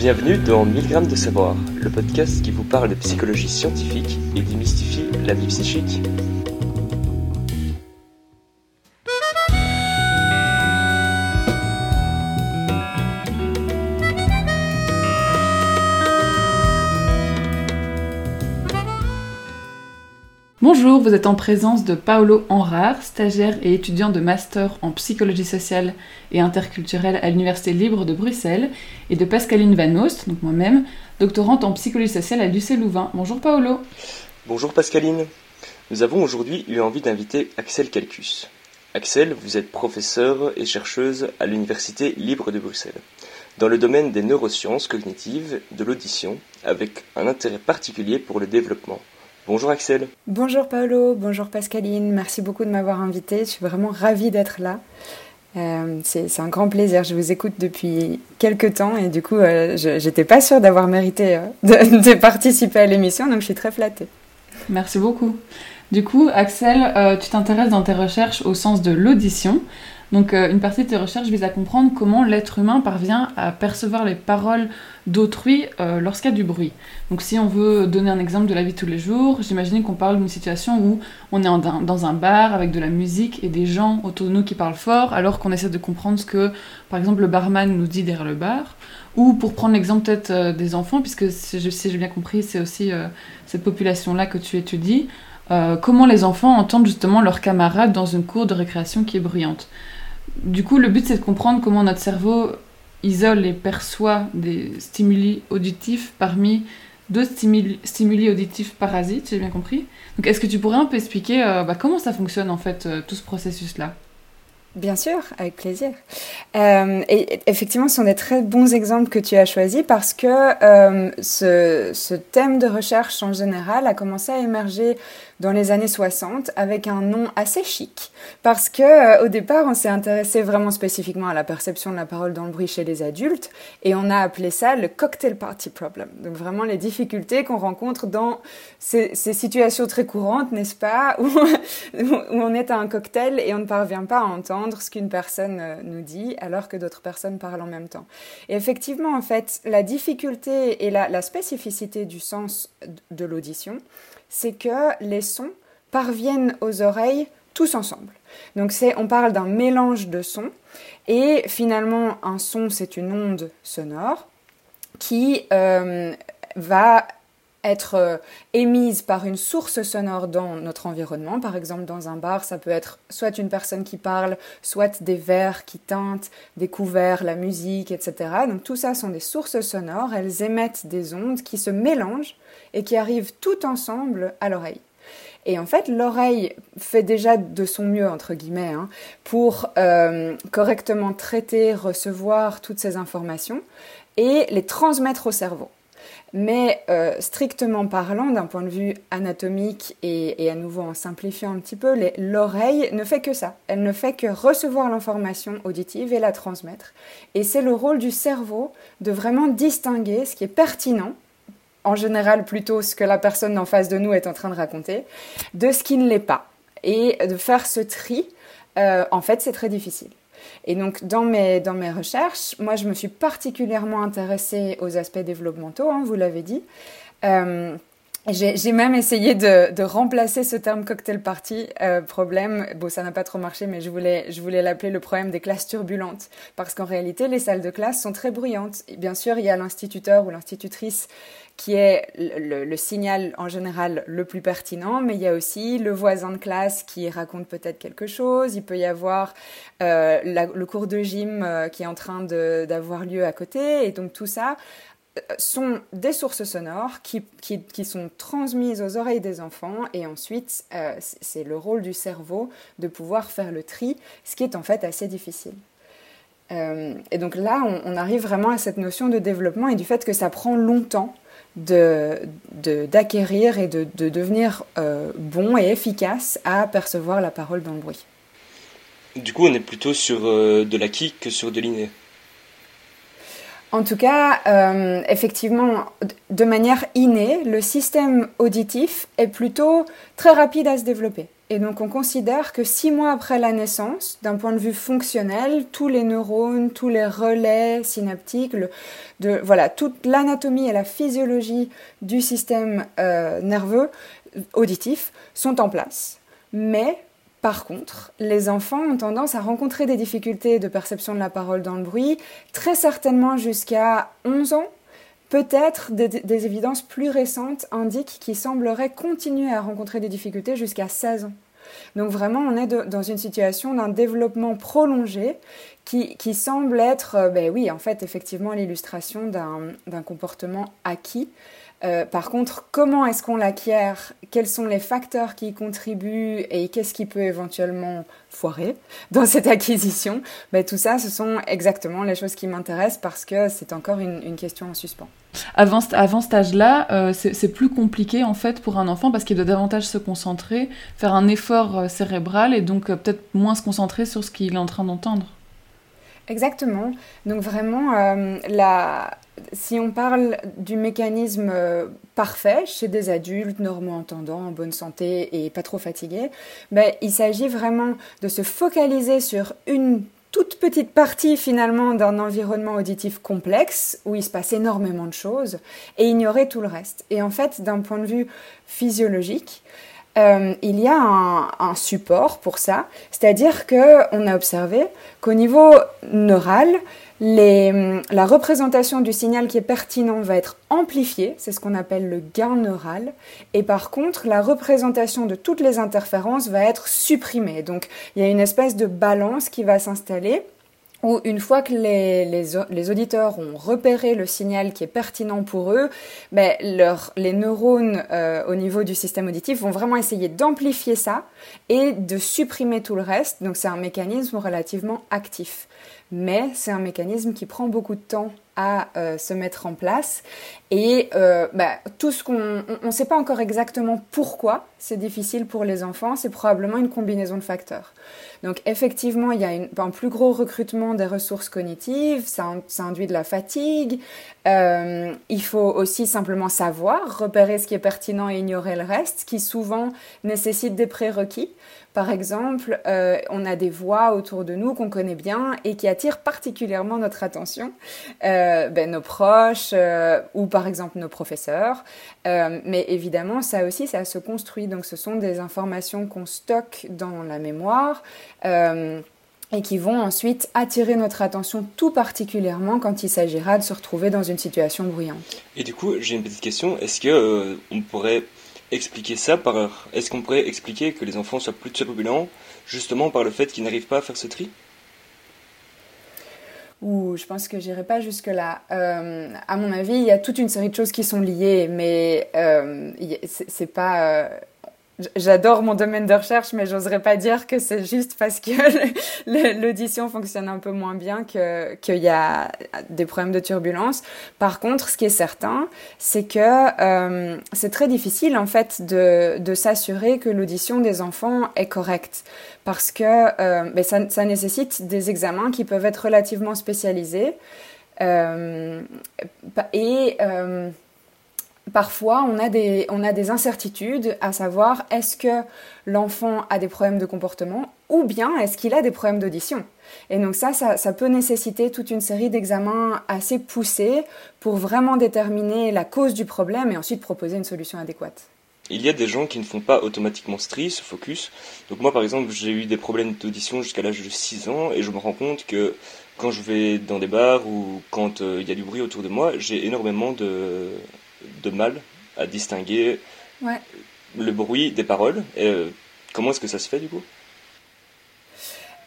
Bienvenue dans 1000 grammes de savoir, le podcast qui vous parle de psychologie scientifique et démystifie la vie psychique. Bonjour, vous êtes en présence de Paolo Enrard, stagiaire et étudiant de master en psychologie sociale et interculturelle à l'Université libre de Bruxelles, et de Pascaline Van Oost, donc moi-même, doctorante en psychologie sociale à l'UC Louvain. Bonjour Paolo. Bonjour Pascaline. Nous avons aujourd'hui eu envie d'inviter Axel Calcus. Axel, vous êtes professeur et chercheuse à l'Université libre de Bruxelles, dans le domaine des neurosciences cognitives, de l'audition, avec un intérêt particulier pour le développement. Bonjour Axel. Bonjour Paolo, bonjour Pascaline, merci beaucoup de m'avoir invité, je suis vraiment ravie d'être là. Euh, c'est un grand plaisir, je vous écoute depuis quelques temps et du coup euh, je n'étais pas sûre d'avoir mérité euh, de, participer à l'émission donc je suis très flattée. Merci beaucoup. Du coup Axel, tu t'intéresses dans tes recherches au sens de l'audition. Donc une partie de tes recherches vise à comprendre comment l'être humain parvient à percevoir les paroles d'autrui euh, lorsqu'il y a du bruit. Donc si on veut donner un exemple de la vie de tous les jours, j'imagine qu'on parle d'une situation où on est dans un bar avec de la musique et des gens autour de nous qui parlent fort, alors qu'on essaie de comprendre ce que, par exemple, le barman nous dit derrière le bar. Ou pour prendre l'exemple peut-être euh, des enfants, puisque si j'ai bien compris, c'est aussi euh, cette population-là que tu étudies, comment les enfants entendent justement leurs camarades dans une cour de récréation qui est bruyante. Du coup, le but c'est de comprendre comment notre cerveau isole et perçoit des stimuli auditifs parmi deux stimuli, auditifs parasites, j'ai bien compris. Donc est-ce que tu pourrais un peu expliquer euh, bah, comment ça fonctionne en fait euh, tout ce processus-là? Bien sûr, avec plaisir. Euh, et effectivement, ce sont des très bons exemples que tu as choisis parce que ce, ce, thème de recherche en général a commencé à émerger dans les années 60 avec un nom assez chic parce que euh, au départ on s'est intéressé vraiment spécifiquement à la perception de la parole dans le bruit chez les adultes et on a appelé ça le cocktail party problem. Donc vraiment les difficultés qu'on rencontre dans ces, situations très courantes, n'est-ce pas, où, on est à un cocktail et on ne parvient pas à entendre ce qu'une personne euh, nous dit alors que d'autres personnes parlent en même temps. Et effectivement en fait la difficulté et la spécificité du sens de l'audition c'est que les sons parviennent aux oreilles tous ensemble. Donc c'est, on parle d'un mélange de sons et finalement un son c'est une onde sonore qui euh, va être euh, émise par une source sonore dans notre environnement. Par exemple, dans un bar, ça peut être soit une personne qui parle, soit des verres qui tintent, des couverts, la musique, etc. Donc tout ça sont des sources sonores. Elles émettent des ondes qui se mélangent et qui arrivent tout ensemble à l'oreille. Et en fait, l'oreille fait déjà de son mieux, entre guillemets, hein, pour euh, correctement traiter, recevoir toutes ces informations et les transmettre au cerveau. Mais euh, strictement parlant, d'un point de vue anatomique et, à nouveau en simplifiant un petit peu, l'oreille ne fait que ça. Elle ne fait que recevoir l'information auditive et la transmettre. Et c'est le rôle du cerveau de vraiment distinguer ce qui est pertinent en général plutôt ce que la personne en face de nous est en train de raconter, de ce qui ne l'est pas. Et de faire ce tri, euh, en fait, c'est très difficile. Et donc, dans mes, recherches, moi, je me suis particulièrement intéressée aux aspects développementaux, hein, vous l'avez dit. Euh, j'ai même essayé de, de, remplacer ce terme cocktail party euh, problème. Bon, ça n'a pas trop marché, mais je voulais, je voulais l'appeler le problème des classes turbulentes, parce qu'en réalité, les salles de classe sont très bruyantes. Bien sûr, il y a l'instituteur ou l'institutrice qui est le, le, signal en général le plus pertinent, mais il y a aussi le voisin de classe qui raconte peut-être quelque chose. Il peut y avoir euh, la, le cours de gym euh, qui est en train d'avoir lieu à côté, et donc tout ça sont des sources sonores qui, qui, qui, sont transmises aux oreilles des enfants et ensuite euh, c'est le rôle du cerveau de pouvoir faire le tri, ce qui est en fait assez difficile. Euh, et donc là, on, arrive vraiment à cette notion de développement et du fait que ça prend longtemps d'acquérir de, et de, de devenir euh, bon et efficace à percevoir la parole dans le bruit. Du coup, on est plutôt sur de l'acquis que sur de l'inné. En tout cas, euh, effectivement, de manière innée, le système auditif est plutôt très rapide à se développer. Et donc on considère que six mois après la naissance, d'un point de vue fonctionnel, tous les neurones, tous les relais synaptiques, voilà, toute l'anatomie et la physiologie du système euh, nerveux auditif sont en place. Mais par contre, les enfants ont tendance à rencontrer des difficultés de perception de la parole dans le bruit, très certainement jusqu'à 11 ans. Peut-être des, évidences plus récentes indiquent qu'ils sembleraient continuer à rencontrer des difficultés jusqu'à 16 ans. Donc vraiment, on est dans une situation d'un développement prolongé qui, qui semble être, euh, ben oui, en fait, effectivement, l'illustration d'un comportement acquis euh, par contre, comment est-ce qu'on l'acquiert? Quels sont les facteurs qui y contribuent? Et qu'est-ce qui peut éventuellement foirer dans cette acquisition? Ben, Tout ça, ce sont exactement les choses qui m'intéressent parce que c'est encore une, question en suspens. Avant, avant cet âge-là, euh, c'est plus compliqué en fait pour un enfant parce qu'il doit davantage se concentrer, faire un effort euh, cérébral et donc peut-être moins se concentrer sur ce qu'il est en train d'entendre. Exactement. Donc vraiment, la, si on parle du mécanisme euh, parfait chez des adultes normaux entendants, en bonne santé et pas trop fatigués, ben, il s'agit vraiment de se focaliser sur une toute petite partie finalement d'un environnement auditif complexe où il se passe énormément de choses et ignorer tout le reste. Et en fait, d'un point de vue physiologique, euh, il y a un, support pour ça, c'est-à-dire qu'on a observé qu'au niveau neural, la représentation du signal qui est pertinent va être amplifiée, c'est ce qu'on appelle le gain neural, et par contre la représentation de toutes les interférences va être supprimée. Donc il y a une espèce de balance qui va s'installer où une fois que les, auditeurs ont repéré le signal qui est pertinent pour eux, ben, les neurones euh, au niveau du système auditif vont vraiment essayer d'amplifier ça et de supprimer tout le reste. Donc c'est un mécanisme relativement actif mais c'est un mécanisme qui prend beaucoup de temps à euh, se mettre en place. Et euh, bah, tout ce qu'on ne sait pas encore exactement pourquoi c'est difficile pour les enfants, c'est probablement une combinaison de facteurs. Donc effectivement, il y a un plus gros recrutement des ressources cognitives, ça, induit de la fatigue. Euh, il faut aussi simplement savoir repérer ce qui est pertinent et ignorer le reste, qui souvent nécessite des prérequis. Par exemple, on a des voix autour de nous qu'on connaît bien et qui attirent particulièrement notre attention, ben, nos proches euh, ou par exemple nos professeurs. mais évidemment, ça aussi, ça se construit. Donc, ce sont des informations qu'on stocke dans la mémoire et qui vont ensuite attirer notre attention tout particulièrement quand il s'agira de se retrouver dans une situation bruyante. Et du coup, j'ai une petite question. Est-ce que on pourrait expliquer ça par. Est-ce qu'on pourrait expliquer que les enfants soient plus turbulents justement par le fait qu'ils n'arrivent pas à faire ce tri? Ouh, je pense que j'irai pas jusque là. Euh, à mon avis, il y a toute une série de choses qui sont liées, mais euh, c'est pas. J'adore mon domaine de recherche, mais j'oserais pas dire que c'est juste parce que l'audition fonctionne un peu moins bien qu'il y a des problèmes de turbulence. Par contre, ce qui est certain, c'est que euh, c'est très difficile en fait de, de s'assurer que l'audition des enfants est correcte, parce que euh, ben ça, nécessite des examens qui peuvent être relativement spécialisés euh, et parfois on a, des, incertitudes à savoir est-ce que l'enfant a des problèmes de comportement ou bien est-ce qu'il a des problèmes d'audition. Et donc ça, ça, peut nécessiter toute une série d'examens assez poussés pour vraiment déterminer la cause du problème et ensuite proposer une solution adéquate. Il y a des gens qui ne font pas automatiquement ce tri, ce focus. Donc moi par exemple j'ai eu des problèmes d'audition jusqu'à l'âge de 6 ans et je me rends compte que quand je vais dans des bars ou quand euh, il y a du bruit autour de moi, j'ai énormément de, de mal à distinguer le bruit des paroles. Et, euh, comment est-ce que ça se fait du coup?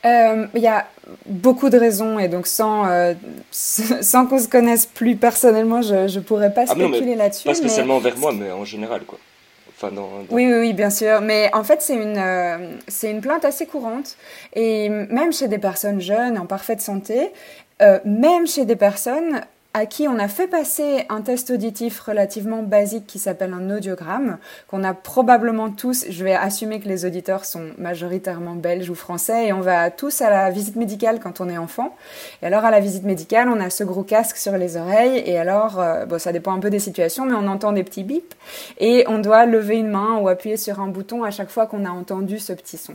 Euh, il y a beaucoup de raisons et donc sans, euh, sans qu'on se connaisse plus personnellement, je ne pourrais pas ah, spéculer là-dessus. Pas spécialement vers moi, mais en général quoi. Enfin, Oui, oui, oui, bien sûr. Mais en fait, c'est une, c'est une plainte assez courante. Et même chez des personnes jeunes, en parfaite santé, même chez des personnes à qui on a fait passer un test auditif relativement basique qui s'appelle un audiogramme, qu'on a probablement tous, je vais assumer que les auditeurs sont majoritairement belges ou français, et on va tous à la visite médicale quand on est enfant. Et alors à la visite médicale, on a ce gros casque sur les oreilles, et alors, euh, bon, ça dépend un peu des situations, mais on entend des petits bips, et on doit lever une main ou appuyer sur un bouton à chaque fois qu'on a entendu ce petit son.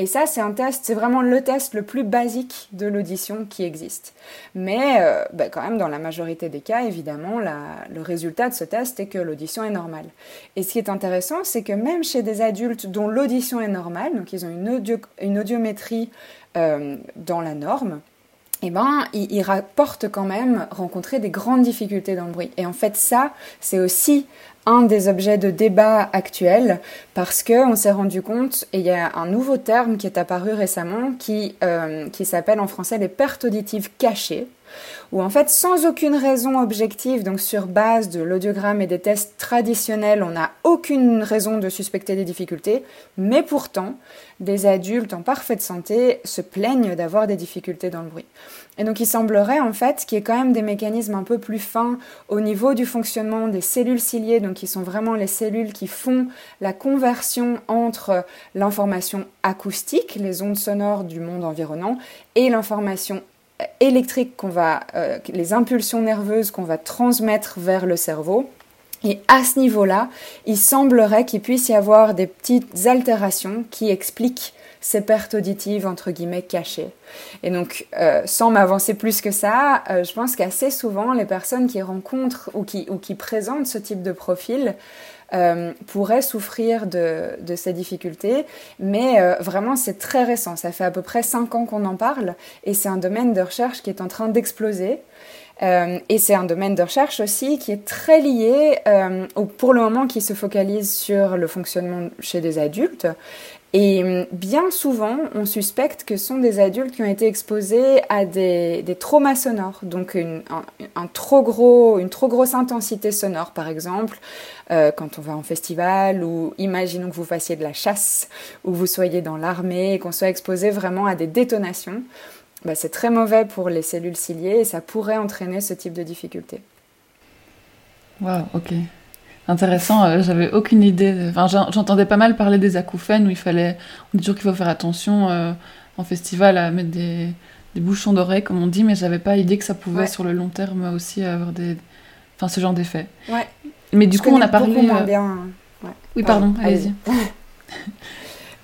Et ça, c'est un test, c'est vraiment le test le plus basique de l'audition qui existe. Mais euh, bah, quand même, dans la majorité des cas, évidemment, le résultat de ce test est que l'audition est normale. Et ce qui est intéressant, c'est que même chez des adultes dont l'audition est normale, donc ils ont une, audiométrie euh, dans la norme, eh ben, ils, ils, rapportent quand même rencontrer des grandes difficultés dans le bruit. Et en fait, ça, c'est aussi un des objets de débat actuels parce qu'on s'est rendu compte, et il y a un nouveau terme qui est apparu récemment qui, euh, qui s'appelle en français les pertes auditives cachées où en fait, sans aucune raison objective, donc sur base de l'audiogramme et des tests traditionnels, on n'a aucune raison de suspecter des difficultés, mais pourtant, des adultes en parfaite santé se plaignent d'avoir des difficultés dans le bruit. Et donc il semblerait en fait qu'il y ait quand même des mécanismes un peu plus fins au niveau du fonctionnement des cellules ciliées, donc qui sont vraiment les cellules qui font la conversion entre l'information acoustique, les ondes sonores du monde environnant, et l'information électriques qu'on va, euh, les impulsions nerveuses qu'on va transmettre vers le cerveau. Et à ce niveau-là, il semblerait qu'il puisse y avoir des petites altérations qui expliquent ces pertes auditives entre guillemets cachées. Et donc, euh, sans m'avancer plus que ça, euh, je pense qu'assez souvent, les personnes qui rencontrent ou qui, ou qui présentent ce type de profil euh, pourraient souffrir de, ces difficultés. Mais euh, vraiment, c'est très récent. Ça fait à peu près cinq ans qu'on en parle et c'est un domaine de recherche qui est en train d'exploser. Euh, et c'est un domaine de recherche aussi qui est très lié, euh, pour le moment, qui se focalise sur le fonctionnement chez des adultes, et hum, bien souvent, on suspecte que ce sont des adultes qui ont été exposés à des, traumas sonores, donc une, un, trop gros, une trop grosse intensité sonore, par exemple, euh, quand on va en festival, ou imaginons que vous fassiez de la chasse, ou vous soyez dans l'armée, et qu'on soit exposé vraiment à des détonations. Bah, c'est très mauvais pour les cellules ciliées et ça pourrait entraîner ce type de difficulté. Waouh, ok. Intéressant, euh, j'avais aucune idée. Enfin, j'entendais pas mal parler des acouphènes où il fallait. On dit toujours qu'il faut faire attention euh, en festival à mettre des, des bouchons d'oreilles, comme on dit, mais j'avais pas idée que ça pouvait sur le long terme aussi avoir des. Enfin, ce genre d'effet. Ouais. Mais du coup, on a parlé. Moins euh. Oui, pardon, allez-y.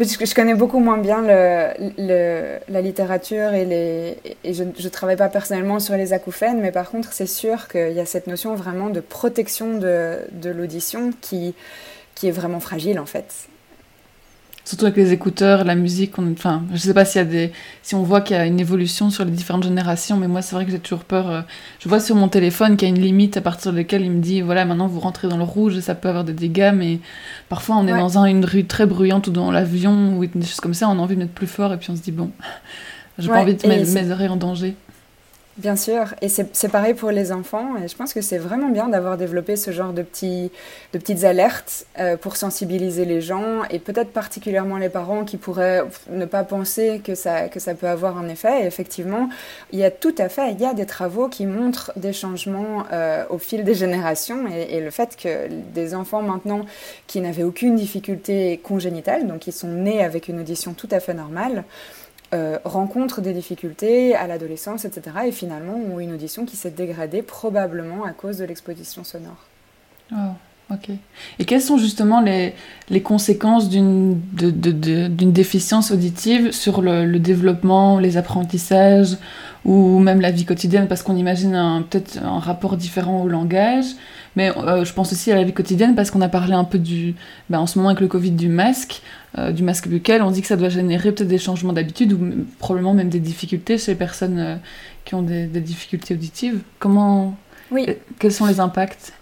je connais beaucoup moins bien la littérature et, les, et je ne travaille pas personnellement sur les acouphènes, mais par contre, c'est sûr qu'il y a cette notion vraiment de protection de, l'audition qui est vraiment fragile en fait. Surtout avec les écouteurs, la musique. On... Enfin, je sais pas s'il y a des, si on voit qu'il y a une évolution sur les différentes générations, mais moi c'est vrai que j'ai toujours peur. Euh, je vois sur mon téléphone qu'il y a une limite à partir de laquelle il me dit voilà maintenant vous rentrez dans le rouge et ça peut avoir des dégâts, mais parfois on est dans une rue très bruyante ou dans l'avion ou des choses comme ça, on a envie de mettre plus fort et puis on se dit bon, j'ai pas envie de mettre mes oreilles en danger. Bien sûr, et c'est pareil pour les enfants. Et je pense que c'est vraiment bien d'avoir développé ce genre de, petits, petites alertes euh, pour sensibiliser les gens et peut-être particulièrement les parents qui pourraient ne pas penser que ça, que ça peut avoir un effet. Et effectivement, il y a tout à fait, il y a des travaux qui montrent des changements euh, au fil des générations et, et, le fait que des enfants maintenant qui n'avaient aucune difficulté congénitale, donc qui sont nés avec une audition tout à fait normale, euh, rencontrent des difficultés à l'adolescence, etc. Et finalement ont une audition qui s'est dégradée probablement à cause de l'exposition sonore. Ok. Et quelles sont justement les, les conséquences d'une déficience auditive sur le, le, développement, les apprentissages ou même la vie quotidienne? Parce qu'on imagine peut-être un rapport différent au langage. Mais euh, je pense aussi à la vie quotidienne parce qu'on a parlé un peu du, ben, en ce moment avec le Covid du masque. Euh, du masque buccal, on dit que ça doit générer peut-être des changements d'habitude ou probablement même des difficultés chez les personnes euh, qui ont des, des, difficultés auditives. Comment, oui. quels sont les impacts?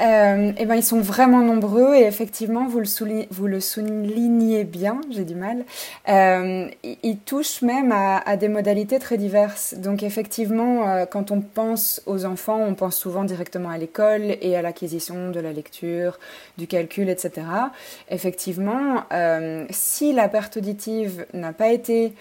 Euh, eh ben, ils sont vraiment nombreux et effectivement, vous le, soulignez, bien, j'ai du mal. Euh, ils touchent même à, à, des modalités très diverses. Donc effectivement, euh, quand on pense aux enfants, on pense souvent directement à l'école et à l'acquisition de la lecture, du calcul, etc. Effectivement, euh, si la perte auditive n'a pas été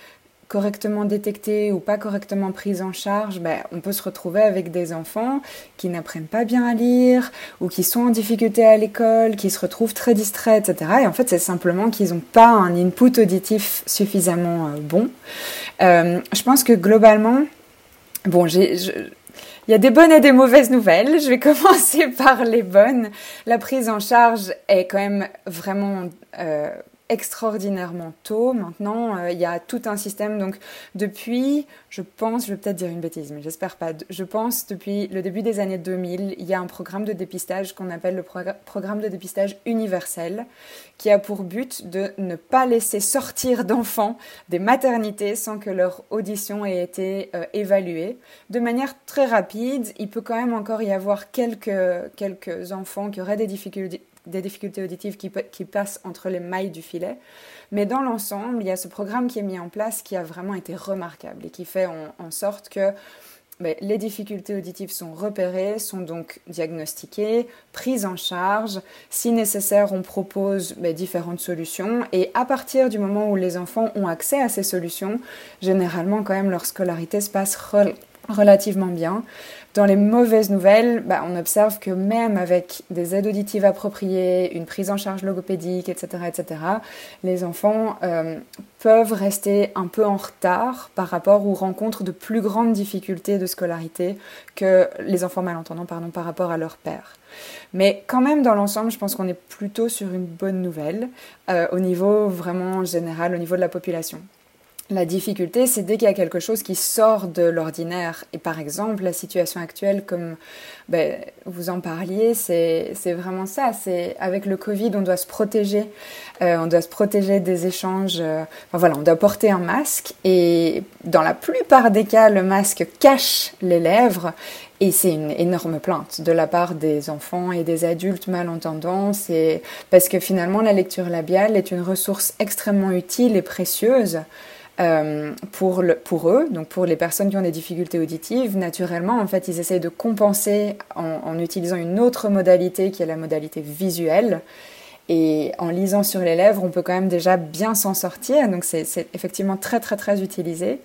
correctement détectées ou pas correctement prises en charge, ben, on peut se retrouver avec des enfants qui n'apprennent pas bien à lire ou qui sont en difficulté à l'école, qui se retrouvent très distraits, etc. Et en fait, c'est simplement qu'ils n'ont pas un input auditif suffisamment euh, bon. Euh, je pense que globalement, bon, j'ai il y a des bonnes et des mauvaises nouvelles. Je vais commencer par les bonnes. La prise en charge est quand même vraiment euh, extraordinairement tôt. Maintenant, euh, il y a tout un système. Donc, depuis, je pense, je vais peut-être dire une bêtise, mais j'espère pas. Je pense, depuis le début des années 2000, il y a un programme de dépistage qu'on appelle le programme de dépistage universel, qui a pour but de ne pas laisser sortir d'enfants des maternités sans que leur audition ait été euh, évaluée. De manière très rapide, il peut quand même encore y avoir quelques, quelques enfants qui auraient des difficultés des difficultés auditives qui, passent entre les mailles du filet. Mais dans l'ensemble, il y a ce programme qui est mis en place qui a vraiment été remarquable et qui fait en, sorte que ben, les difficultés auditives sont repérées, sont donc diagnostiquées, prises en charge. Si nécessaire, on propose ben, différentes solutions. Et à partir du moment où les enfants ont accès à ces solutions, généralement, quand même, leur scolarité se passe relativement bien. Dans les mauvaises nouvelles, bah, on observe que même avec des aides auditives appropriées, une prise en charge logopédique, etc., etc., les enfants euh, peuvent rester un peu en retard par rapport ou rencontrent de plus grandes difficultés de scolarité que les enfants malentendants par rapport à leur père. Mais quand même, dans l'ensemble, je pense qu'on est plutôt sur une bonne nouvelle euh, au niveau vraiment général, au niveau de la population. La difficulté, c'est dès qu'il y a quelque chose qui sort de l'ordinaire. Et par exemple, la situation actuelle, comme ben, vous en parliez, c'est vraiment ça. C'est avec le Covid, on doit se protéger. Euh, on doit se protéger des échanges. Euh, enfin, voilà, on doit porter un masque. Et dans la plupart des cas, le masque cache les lèvres. Et c'est une énorme plainte de la part des enfants et des adultes malentendants. C'est parce que finalement, la lecture labiale est une ressource extrêmement utile et précieuse. Euh, pour, eux, donc pour les personnes qui ont des difficultés auditives, naturellement, en fait, ils essayent de compenser en, utilisant une autre modalité qui est la modalité visuelle. Et en lisant sur les lèvres, on peut quand même déjà bien s'en sortir. Donc c'est effectivement très très très utilisé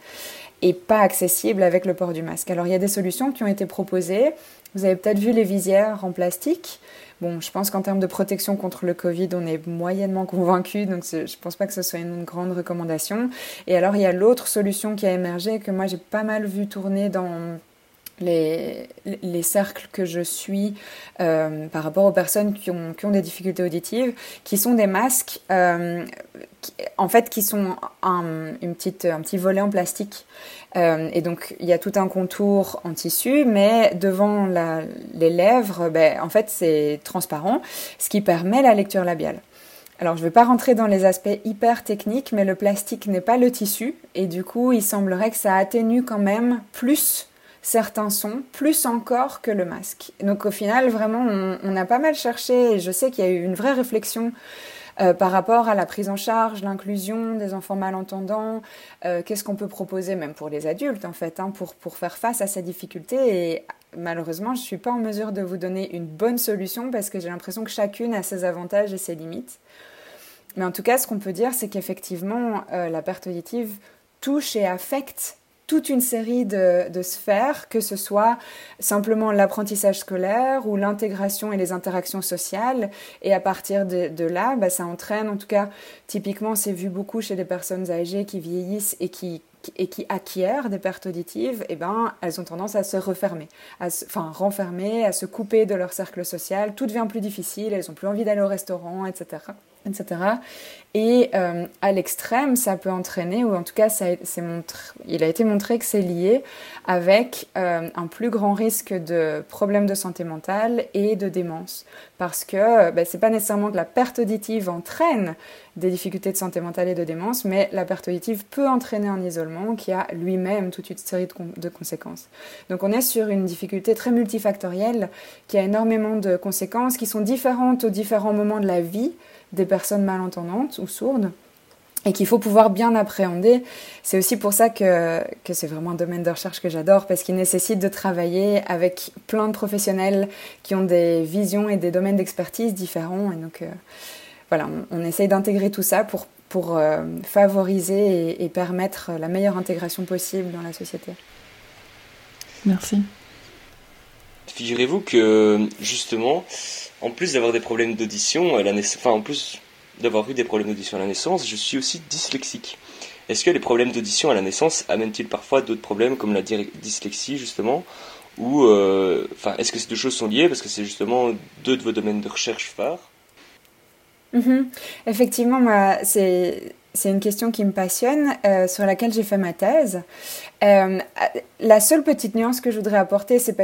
et pas accessible avec le port du masque. Alors il y a des solutions qui ont été proposées. Vous avez peut-être vu les visières en plastique. Je pense qu'en termes de protection contre le Covid, on est moyennement convaincu, donc je ne pense pas que ce soit une grande recommandation. Et alors, il y a l'autre solution qui a émergé, que moi j'ai pas mal vu tourner dans les, les, cercles que je suis euh, par rapport aux personnes qui ont, qui ont, des difficultés auditives, qui sont des masques, euh, en fait, qui sont un, une petite, un petit volet en plastique euh, et donc, il y a tout un contour en tissu, mais devant les lèvres, ben, en fait, c'est transparent, ce qui permet la lecture labiale. Alors, je ne vais pas rentrer dans les aspects hyper techniques, mais le plastique n'est pas le tissu, et du coup, il semblerait que ça atténue quand même plus certains sons, plus encore que le masque. Donc, au final, vraiment, on, a pas mal cherché, et je sais qu'il y a eu une vraie réflexion euh, par rapport à la prise en charge, l'inclusion des enfants malentendants, euh, qu'est-ce qu'on peut proposer même pour les adultes en fait, hein, pour, pour faire face à ces difficultés. Et malheureusement, je ne suis pas en mesure de vous donner une bonne solution parce que j'ai l'impression que chacune a ses avantages et ses limites. Mais en tout cas, ce qu'on peut dire, c'est qu'effectivement, euh, la perte auditive touche et affecte toute une série de, sphères, que ce soit simplement l'apprentissage scolaire ou l'intégration et les interactions sociales. Et à partir de, là, bah, ça entraîne, en tout cas, typiquement, c'est vu beaucoup chez des personnes âgées qui vieillissent et qui acquièrent des pertes auditives, eh ben, elles ont tendance à se refermer, à se, enfin renfermer, à se couper de leur cercle social. Tout devient plus difficile, elles n'ont plus envie d'aller au restaurant, etc etc. Et euh, à l'extrême, ça peut entraîner, ou en tout cas, ça il a été montré que c'est lié avec euh, un plus grand risque de problèmes de santé mentale et de démence. Parce que ben, c'est pas nécessairement que la perte auditive entraîne des difficultés de santé mentale et de démence, mais la perte auditive peut entraîner un isolement qui a lui-même toute une série de conséquences. Donc on est sur une difficulté très multifactorielle qui a énormément de conséquences qui sont différentes aux différents moments de la vie des personnes malentendantes ou sourdes et qu'il faut pouvoir bien appréhender. C'est aussi pour ça que, que c'est vraiment un domaine de recherche que j'adore, parce qu'il nécessite de travailler avec plein de professionnels qui ont des visions et des domaines d'expertise différents. Et donc, euh, voilà, on, essaye d'intégrer tout ça pour pour favoriser et, permettre la meilleure intégration possible dans la société. Merci. Figurez-vous que justement, en plus d'avoir des problèmes d'audition enfin en plus d'avoir eu des problèmes d'audition à la naissance, je suis aussi dyslexique. Est-ce que les problèmes d'audition à la naissance amènent-ils parfois d'autres problèmes comme la dyslexie justement? Ou euh, enfin, est-ce que ces deux choses sont liées parce que c'est justement deux de vos domaines de recherche phares? Mhm. Effectivement, c'est c'est une question qui me passionne, euh, sur laquelle j'ai fait ma thèse. Euh, la seule petite nuance que je voudrais apporter, c'est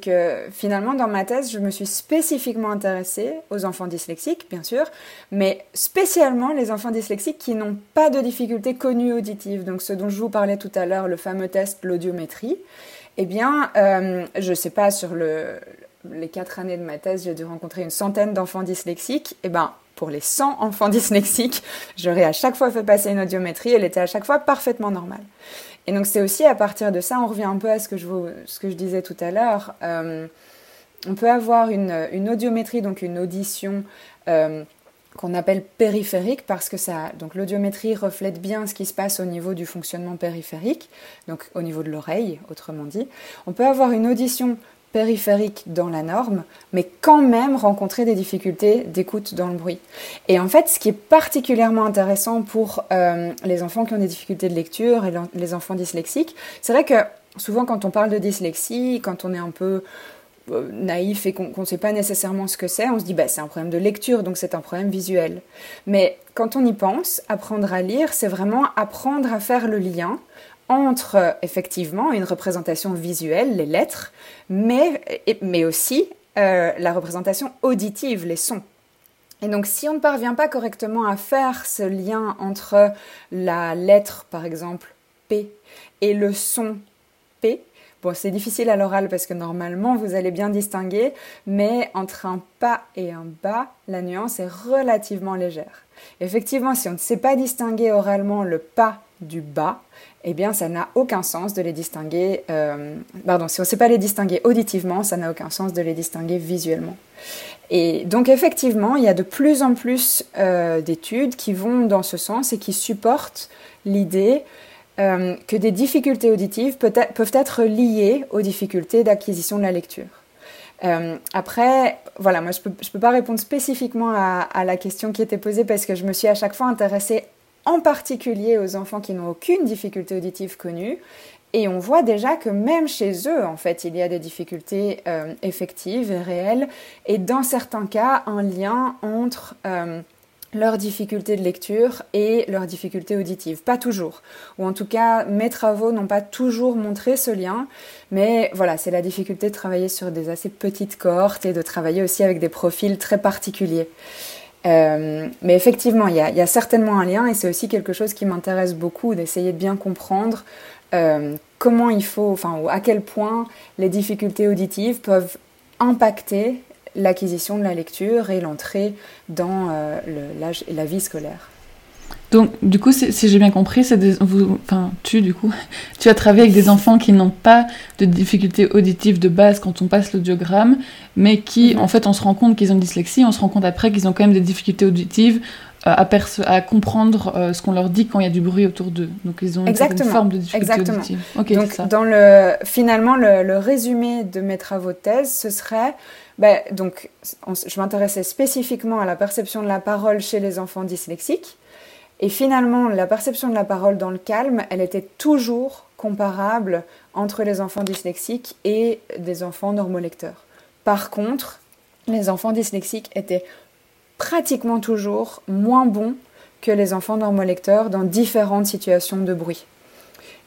que finalement dans ma thèse, je me suis spécifiquement intéressée aux enfants dyslexiques, bien sûr, mais spécialement les enfants dyslexiques qui n'ont pas de difficultés connues auditives. Donc ce dont je vous parlais tout à l'heure, le fameux test, l'audiométrie. Eh bien, euh, je ne sais pas sur le, les quatre années de ma thèse, j'ai dû rencontrer une centaine d'enfants dyslexiques. Eh ben, pour les 100 enfants dyslexiques, j'aurais à chaque fois fait passer une audiométrie, elle était à chaque fois parfaitement normale. Et donc c'est aussi à partir de ça, on revient un peu à ce que je, ce que disais tout à l'heure, euh, on peut avoir une, une, audiométrie, donc une audition euh, qu'on appelle périphérique parce que ça, donc l'audiométrie reflète bien ce qui se passe au niveau du fonctionnement périphérique, donc au niveau de l'oreille, autrement dit. On peut avoir une audition périphérique dans la norme, mais quand même rencontrer des difficultés d'écoute dans le bruit. Et en fait, ce qui est particulièrement intéressant pour euh, les enfants qui ont des difficultés de lecture et les enfants dyslexiques, c'est vrai que souvent quand on parle de dyslexie, quand on est un peu euh, naïf et qu'on ne sait pas nécessairement ce que c'est, on se dit bah, c'est un problème de lecture, donc c'est un problème visuel. Mais quand on y pense, apprendre à lire, c'est vraiment apprendre à faire le lien entre effectivement une représentation visuelle, les lettres, mais, mais aussi euh, la représentation auditive, les sons. Et donc si on ne parvient pas correctement à faire ce lien entre la lettre, par exemple, P, et le son P, Bon, c'est difficile à l'oral parce que normalement vous allez bien distinguer, mais entre un pas et un bas, la nuance est relativement légère. Effectivement, si on ne sait pas distinguer oralement le pas du bas, eh bien, ça n'a aucun sens de les distinguer. Euh, pardon, si on ne sait pas les distinguer auditivement, ça n'a aucun sens de les distinguer visuellement. Et donc, effectivement, il y a de plus en plus euh, d'études qui vont dans ce sens et qui supportent l'idée euh, que des difficultés auditives peuvent être liées aux difficultés d'acquisition de la lecture. après, voilà, moi je ne peux, peux, pas répondre spécifiquement à, à, la question qui était posée parce que je me suis à chaque fois intéressée en particulier aux enfants qui n'ont aucune difficulté auditive connue. Et on voit déjà que même chez eux, en fait, il y a des difficultés euh, effectives et réelles, et dans certains cas, un lien entre euh, leurs difficultés de lecture et leurs difficultés auditives. Pas toujours. Ou en tout cas, mes travaux n'ont pas toujours montré ce lien, mais voilà, c'est la difficulté de travailler sur des assez petites cohortes et de travailler aussi avec des profils très particuliers. Euh, mais effectivement, il y, a, certainement un lien et c'est aussi quelque chose qui m'intéresse beaucoup d'essayer de bien comprendre euh, comment il faut, enfin, à quel point les difficultés auditives peuvent impacter l'acquisition de la lecture et l'entrée dans euh, la vie scolaire. Donc, du coup, si j'ai bien compris, c'est vous, enfin, tu, du coup, tu as travaillé avec des enfants qui n'ont pas de difficultés auditives de base quand on passe l'audiogramme, mais qui, mhm. en fait, on se rend compte qu'ils ont une dyslexie, on se rend compte après qu'ils ont quand même des difficultés auditives euh, à, à, comprendre euh, ce qu'on leur dit quand il y a du bruit autour d'eux. Donc, ils ont une forme de difficulté Exactement. auditive. Donc, ça. dans le, finalement, le, résumé de mes travaux de thèse, ce serait ben, donc, je m'intéressais spécifiquement à la perception de la parole chez les enfants dyslexiques. Et finalement, la perception de la parole dans le calme, elle était toujours comparable entre les enfants dyslexiques et des enfants normolecteurs. Par contre, les enfants dyslexiques étaient pratiquement toujours moins bons que les enfants normolecteurs dans différentes situations de bruit.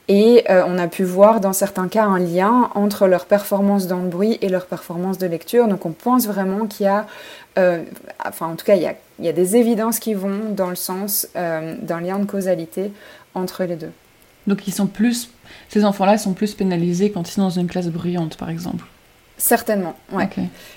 Et euh, on a pu voir dans certains cas un lien entre leur performance dans le bruit et leur performance de lecture. Donc on pense vraiment qu'il y a, euh, enfin en tout cas il y a, il y a, des évidences qui vont dans le sens euh, d'un lien de causalité entre les deux. Donc ils sont plus, ces enfants-là sont plus pénalisés quand ils sont dans une classe bruyante par exemple. Certainement, ouais.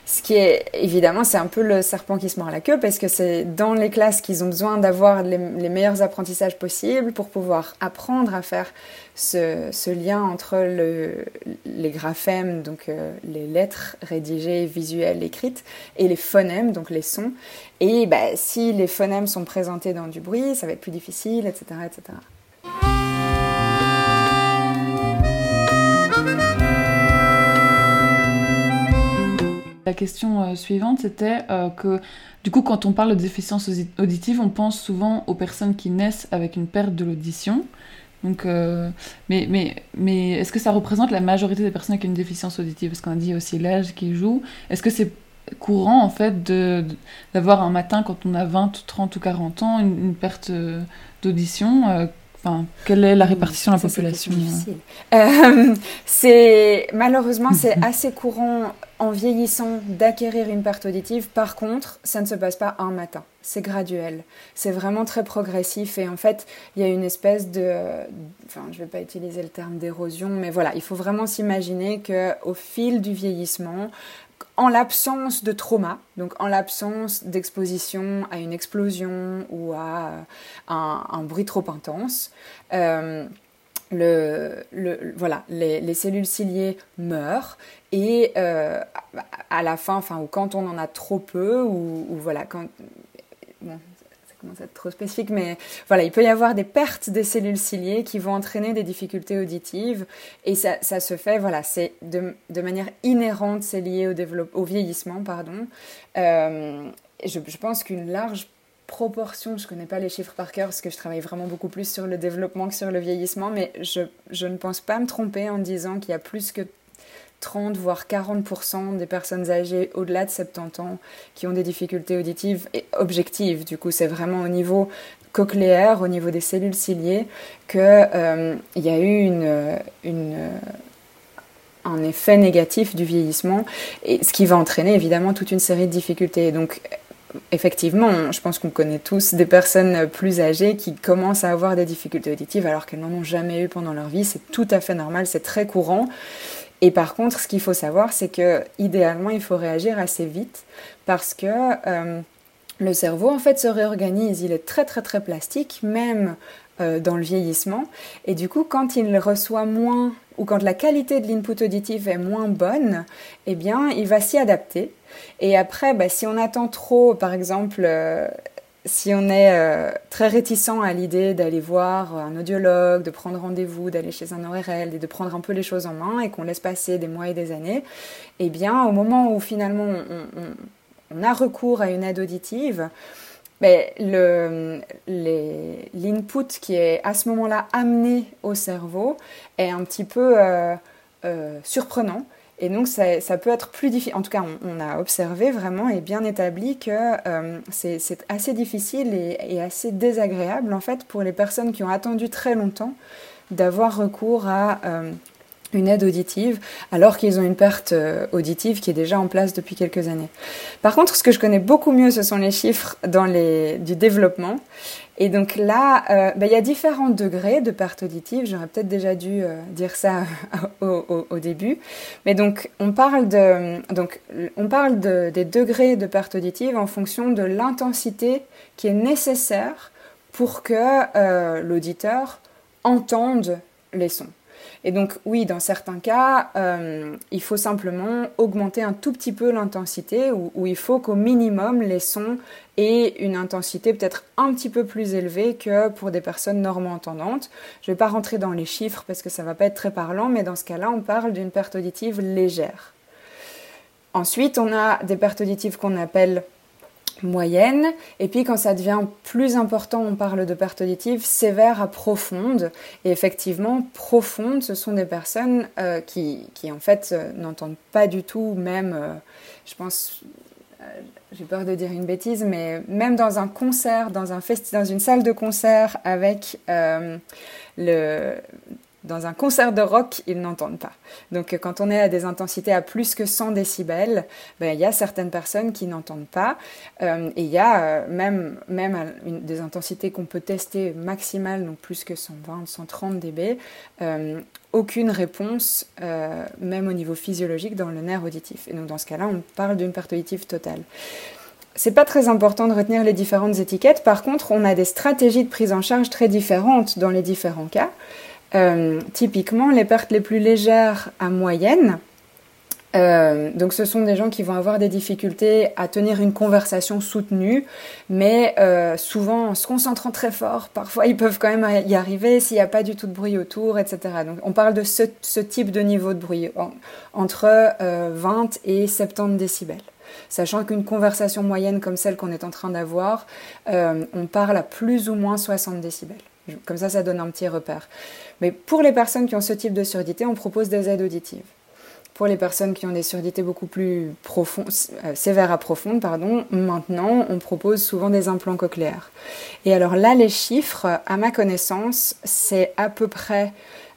Ce qui est évidemment, c'est un peu le serpent qui se mord la queue parce que c'est dans les classes qu'ils ont besoin d'avoir les, meilleurs apprentissages possibles pour pouvoir apprendre à faire ce, lien entre le, les graphèmes, donc euh, les lettres rédigées, visuelles, écrites, et les phonèmes, donc les sons. Et bah, si les phonèmes sont présentés dans du bruit, ça va être plus difficile, etc., etc. La question euh, suivante, c'était euh, que du coup, quand on parle de déficience auditive, on pense souvent aux personnes qui naissent avec une perte de l'audition. Donc, euh, mais mais, mais est-ce que ça représente la majorité des personnes avec une déficience auditive? Parce qu'on a dit aussi l'âge qui joue. Est-ce que c'est courant en fait d'avoir un matin quand on a 20, 30 ou 40 ans une, perte d'audition Enfin, quelle est la répartition de la population C'est malheureusement c'est assez courant en vieillissant d'acquérir une perte auditive. Par contre, ça ne se passe pas un matin. C'est graduel. C'est vraiment très progressif. Et en fait, il y a une espèce de. Enfin, je ne vais pas utiliser le terme d'érosion, mais voilà, il faut vraiment s'imaginer qu'au fil du vieillissement, en l'absence de trauma, donc en l'absence d'exposition à une explosion ou à un, bruit trop intense, euh, le, voilà, les, les, cellules ciliées meurent et euh, à la fin, enfin, ou quand on en a trop peu, ou, voilà, quand. Bon, ça commence à être trop spécifique, mais voilà, il peut y avoir des pertes des cellules ciliées qui vont entraîner des difficultés auditives, et ça, ça se fait, voilà, c'est de, manière inhérente, c'est lié au, au vieillissement, pardon. Euh, je pense qu'une large proportion, je ne connais pas les chiffres par cœur parce que je travaille vraiment beaucoup plus sur le développement que sur le vieillissement, mais je, ne pense pas me tromper en disant qu'il y a plus que 30 voire 40% des personnes âgées au-delà de 70 ans qui ont des difficultés auditives et objectives. Du coup, c'est vraiment au niveau cochléaire, au niveau des cellules ciliées, qu'il euh, y a eu un effet négatif du vieillissement, et ce qui va entraîner évidemment toute une série de difficultés. Donc, effectivement, je pense qu'on connaît tous des personnes plus âgées qui commencent à avoir des difficultés auditives alors qu'elles n'en ont jamais eu pendant leur vie. C'est tout à fait normal, c'est très courant. Et par contre, ce qu'il faut savoir, c'est que idéalement, il faut réagir assez vite parce que euh, le cerveau, en fait, se réorganise. Il est très, très, très plastique, même euh, dans le vieillissement. Et du coup, quand il reçoit moins ou quand la qualité de l'input auditif est moins bonne, eh bien, il va s'y adapter. Et après, bah, si on attend trop, par exemple, euh, si on est euh, très réticent à l'idée d'aller voir un audiologue, de prendre rendez-vous, d'aller chez un ORL et de prendre un peu les choses en main et qu'on laisse passer des mois et des années, eh bien, au moment où finalement on, a recours à une aide auditive, ben, l'input qui est à ce moment-là amené au cerveau est un petit peu euh, surprenant et donc ça, peut être plus difficile, en tout cas on, a observé vraiment et bien établi que euh, c'est assez difficile et, assez désagréable en fait pour les personnes qui ont attendu très longtemps d'avoir recours à euh, une aide auditive alors qu'ils ont une perte euh, auditive qui est déjà en place depuis quelques années. Par contre, ce que je connais beaucoup mieux, ce sont les chiffres dans les, du développement. Et donc là, euh, bah, il y a différents degrés de perte auditive. J'aurais peut-être déjà dû euh, dire ça au, début. Mais donc, on parle, de, donc, on parle de, des degrés de perte auditive en fonction de l'intensité qui est nécessaire pour que l'auditeur entende les sons. Et donc oui, dans certains cas, euh, il faut simplement augmenter un tout petit peu l'intensité, ou, il faut qu'au minimum les sons aient une intensité peut-être un petit peu plus élevée que pour des personnes normalement entendantes. Je ne vais pas rentrer dans les chiffres parce que ça ne va pas être très parlant, mais dans ce cas-là, on parle d'une perte auditive légère. Ensuite, on a des pertes auditives qu'on appelle moyenne. Et puis quand ça devient plus important, on parle de perte auditive sévère à profonde. Et effectivement, profonde, ce sont des personnes euh, qui, qui, en fait euh, n'entendent pas du tout, même, euh, je pense, j'ai peur de dire une bêtise, mais même dans un concert, dans, un dans une salle de concert avec le dans un concert de rock, ils n'entendent pas. Donc quand on est à des intensités à plus que 100 décibels, ben, il y a certaines personnes qui n'entendent pas. Euh, et il y a euh, même, même des intensités qu'on peut tester maximales, donc plus que 120, 130 dB, euh, aucune réponse, même au niveau physiologique, dans le nerf auditif. Et donc dans ce cas-là, on parle d'une perte auditive totale. C'est pas très important de retenir les différentes étiquettes. Par contre, on a des stratégies de prise en charge très différentes dans les différents cas. Euh, typiquement, les pertes les plus légères à moyenne, euh, donc ce sont des gens qui vont avoir des difficultés à tenir une conversation soutenue, mais euh, souvent en se concentrant très fort, parfois ils peuvent quand même y arriver s'il n'y a pas du tout de bruit autour, etc. Donc on parle de ce, type de niveau de bruit, entre 20 et 70 décibels. Sachant qu'une conversation moyenne comme celle qu'on est en train d'avoir, on parle à plus ou moins 60 décibels. Comme ça, ça donne un petit repère. Mais pour les personnes qui ont ce type de surdité, on propose des aides auditives. Pour les personnes qui ont des surdités beaucoup plus profondes, euh, sévères à profondes, pardon, maintenant, on propose souvent des implants cochléaires. Et alors là, les chiffres, à ma connaissance, c'est à peu près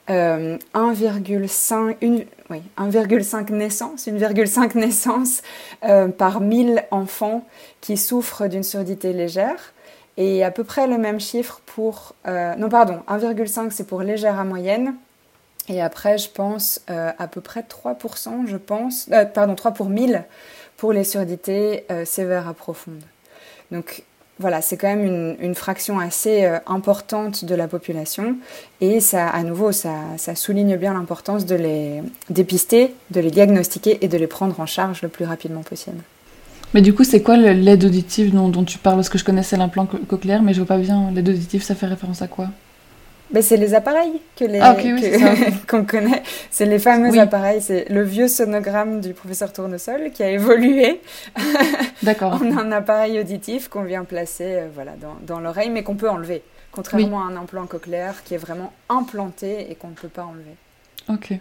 1,5 euh, oui, 1,5 naissances, 1,5 naissances euh, par 1000 enfants qui souffrent d'une surdité légère. Et à peu près le même chiffre pour... Euh, non, pardon, 1,5 c'est pour légère à moyenne. Et après, je pense euh, à peu près 3%, je pense... Euh, pardon, 3 pour 1000 pour les surdités sévères à profondes. Donc voilà, c'est quand même une, fraction assez importante de la population. Et ça, à nouveau, ça souligne bien l'importance de les dépister, de les diagnostiquer et de les prendre en charge le plus rapidement possible. Mais du coup, c'est quoi l'aide auditive dont, dont, tu parles? Parce que je connaissais l'implant cochléaire, mais je vois pas bien. L'aide auditive, ça fait référence à quoi? Mais c'est les appareils que les ah, qu'on connaît. C'est les fameux appareils. C'est le vieux sonogramme du professeur Tournesol qui a évolué D'accord. en un appareil auditif qu'on vient placer euh, voilà, dans, dans l'oreille, mais qu'on peut enlever. Contrairement à un implant cochléaire qui est vraiment implanté et qu'on ne peut pas enlever. Ok.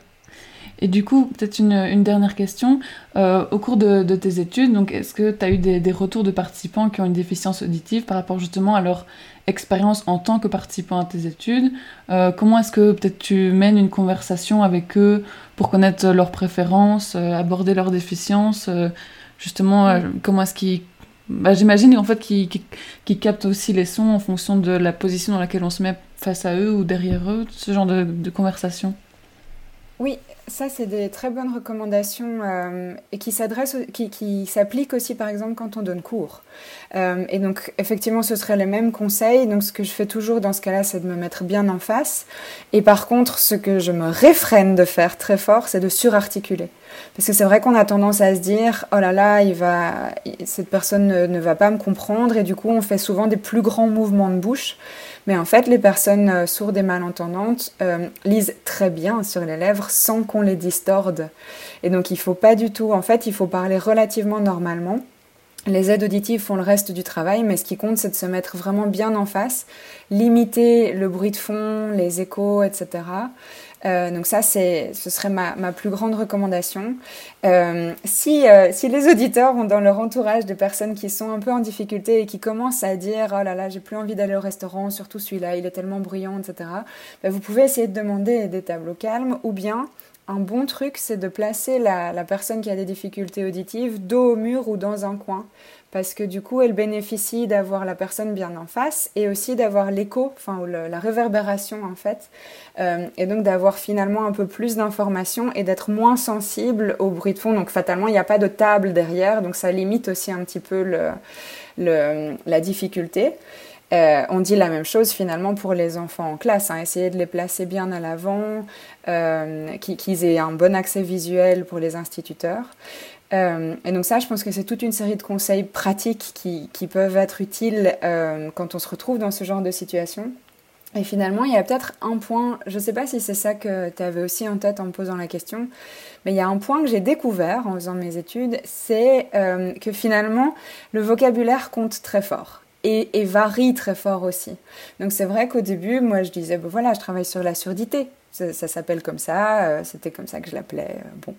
Et du coup, peut-être une, dernière question. Euh, au cours de, tes études, donc est-ce que tu as eu des, retours de participants qui ont une déficience auditive par rapport justement à leur expérience en tant que participant à tes études? Euh, Comment est-ce que peut-être tu mènes une conversation avec eux pour connaître leurs préférences, euh, aborder leurs déficiences Justement, comment est-ce qu'ils bah, J'imagine en fait qu'ils captent aussi les sons en fonction de la position dans laquelle on se met face à eux ou derrière eux, ce genre de, de conversation? Oui, ça, c'est des très bonnes recommandations euh, et qui s'adressent, qui, s'appliquent aussi, par exemple, quand on donne cours. Euh, et donc, effectivement, ce serait les mêmes conseils. Donc, ce que je fais toujours dans ce cas-là, c'est de me mettre bien en face. Et par contre, ce que je me réfrène de faire très fort, c'est de surarticuler. Parce que c'est vrai qu'on a tendance à se dire, oh là là, il va, cette personne ne, ne va pas me comprendre. Et du coup, on fait souvent des plus grands mouvements de bouche. Mais en fait, les personnes euh, sourdes et malentendantes euh, lisent très bien sur les lèvres sans qu'on les distorde. Et donc, il faut pas du tout, en fait, il faut parler relativement normalement. Les aides auditives font le reste du travail, mais ce qui compte, c'est de se mettre vraiment bien en face, limiter le bruit de fond, les échos, etc. Euh, donc ça, c'est, ce serait ma, ma, plus grande recommandation. Euh, si, euh, si les auditeurs ont dans leur entourage des personnes qui sont un peu en difficulté et qui commencent à dire oh là là, j'ai plus envie d'aller au restaurant, surtout celui-là, il est tellement bruyant, etc. Ben, vous pouvez essayer de demander des tableaux calmes ou bien un bon truc, c'est de placer la, la, personne qui a des difficultés auditives dos au mur ou dans un coin parce que du coup, elle bénéficie d'avoir la personne bien en face et aussi d'avoir l'écho, enfin la réverbération en fait, euh, et donc d'avoir finalement un peu plus d'informations et d'être moins sensible au bruit de fond. Donc fatalement, il n'y a pas de table derrière, donc ça limite aussi un petit peu la difficulté. Euh, on dit la même chose finalement pour les enfants en classe, hein, essayer de les placer bien à l'avant, euh, qu'ils aient un bon accès visuel pour les instituteurs. Euh, et donc ça, je pense que c'est toute une série de conseils pratiques qui, peuvent être utiles euh, quand on se retrouve dans ce genre de situation. Et finalement, il y a peut-être un point, je ne sais pas si c'est ça que tu avais aussi en tête en me posant la question, mais il y a un point que j'ai découvert en faisant mes études, c'est euh, que finalement, le vocabulaire compte très fort. Et, et, varie très fort aussi. Donc c'est vrai qu'au début, moi je disais, ben voilà, je travaille sur la surdité. Ça, s'appelle comme ça, euh, c'était comme ça que je l'appelais. Euh,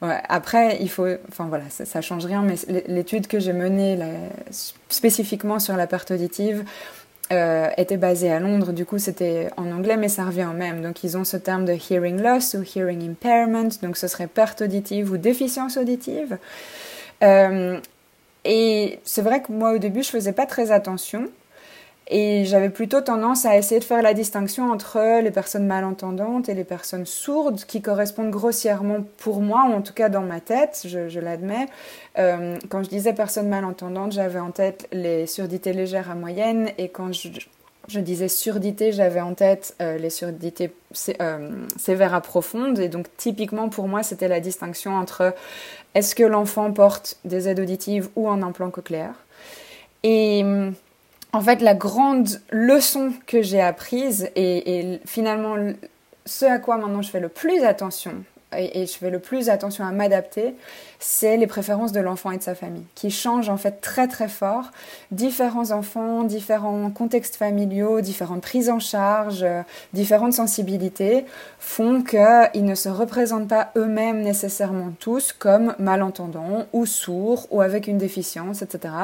bon, après, il faut, enfin voilà, ça, ça change rien, mais l'étude que j'ai menée spécifiquement sur la perte auditive, euh, était basé à Londres, du coup c'était en anglais, mais ça revient au même. Donc ils ont ce terme de hearing loss ou hearing impairment, donc ce serait perte auditive ou déficience auditive. Et c'est vrai que moi au début je faisais pas très attention. Et j'avais plutôt tendance à essayer de faire la distinction entre les personnes malentendantes et les personnes sourdes, qui correspondent grossièrement pour moi, ou en tout cas dans ma tête, je, l'admets. Euh, quand je disais personnes malentendantes, j'avais en tête les surdités légères à moyennes, et quand je, disais surdité, j'avais en tête euh, les surdités euh, sévères à profondes. Et donc typiquement pour moi, c'était la distinction entre est-ce que l'enfant porte des aides auditives ou un implant cochléaire? Et en fait, la grande leçon que j'ai apprise et, finalement ce à quoi maintenant je fais le plus attention et, je fais le plus attention à m'adapter, c'est les préférences de l'enfant et de sa famille, qui changent en fait très très fort. Différents enfants, différents contextes familiaux, différentes prises en charge, euh, différentes sensibilités font qu'ils ne se représentent pas eux-mêmes nécessairement tous comme malentendants ou sourds ou avec une déficience, etc.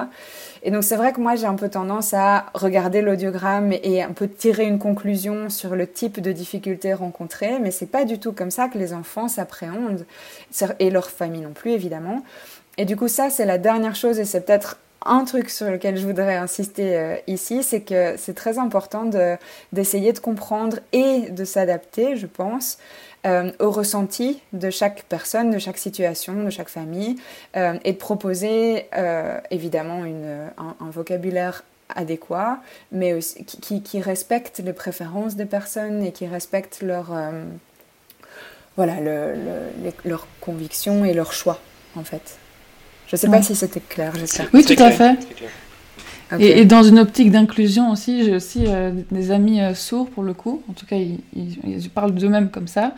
Et donc c'est vrai que moi j'ai un peu tendance à regarder l'audiogramme et un peu tirer une conclusion sur le type de difficultés rencontrées, mais c'est pas du tout comme ça que les enfants s'appréhendent et leur famille non plus évidemment. Et du coup ça c'est la dernière chose et c'est peut-être un truc sur lequel je voudrais insister euh, ici, c'est que c'est très important d'essayer de comprendre et de s'adapter, je pense, euh, au ressenti de chaque personne, de chaque situation, de chaque famille, euh, et de proposer euh, évidemment un, vocabulaire adéquat, mais qui, respecte les préférences des personnes et qui respecte leur, voilà, le, leurs convictions et leurs choix, en fait. Je ne sais pas si c'était clair, j'espère. Oui, tout à fait. Et, dans une optique d'inclusion aussi, j'ai aussi euh, des amis euh, sourds pour le coup, en tout cas ils, ils, parlent d'eux-mêmes comme ça.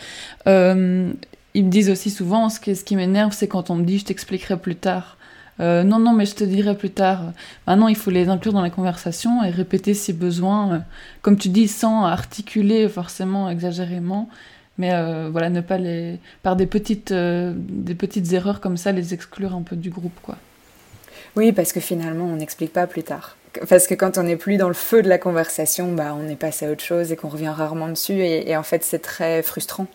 Euh, ils me disent aussi souvent, ce qui, ce qui m'énerve, c'est quand on me dit je t'expliquerai plus tard. non, non, mais je te dirai plus tard. Maintenant, il faut les inclure dans la conversation et répéter si besoin, comme tu dis, sans articuler forcément exagérément, mais voilà, ne pas les, par des petites, des petites erreurs comme ça, les exclure un peu du groupe, quoi. Oui, parce que finalement, on n'explique pas plus tard. Parce que quand on n'est plus dans le feu de la conversation, bah, on est passé à autre chose et qu'on revient rarement dessus. Et, en fait, c'est très frustrant.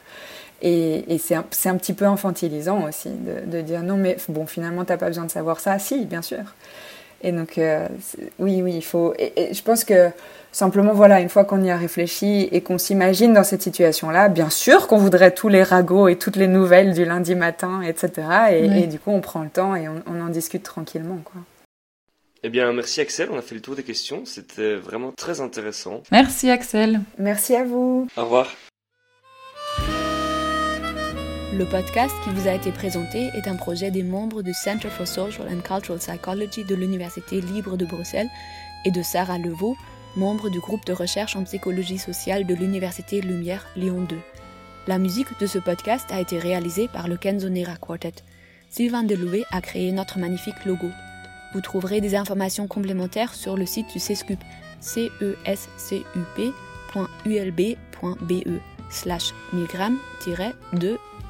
Et, c'est un, un, petit peu infantilisant aussi de, dire non, mais bon, finalement, tu n'as pas besoin de savoir ça. Si, bien sûr. Et donc, euh, oui, oui, il faut. Et, je pense que simplement, voilà, une fois qu'on y a réfléchi et qu'on s'imagine dans cette situation-là, bien sûr qu'on voudrait tous les ragots et toutes les nouvelles du lundi matin, etc. Et, du coup, on prend le temps et on, on en discute tranquillement, quoi. Eh bien, merci Axel, on a fait le tour des questions, c'était vraiment très intéressant. Merci Axel. Merci à vous. Au revoir. Le podcast qui vous a été présenté est un projet des membres du Center for Social and Cultural Psychology de l'Université libre de Bruxelles et de Sarah Levaux, membre du groupe de recherche en psychologie sociale de l'Université Lumière Lyon 2. La musique de ce podcast a été réalisée par le Kenzonera Quartet. Sylvain Deloué a créé notre magnifique logo. Vous trouverez des informations complémentaires sur le site du CESCUP, cescup.ulb.be slash milgram-2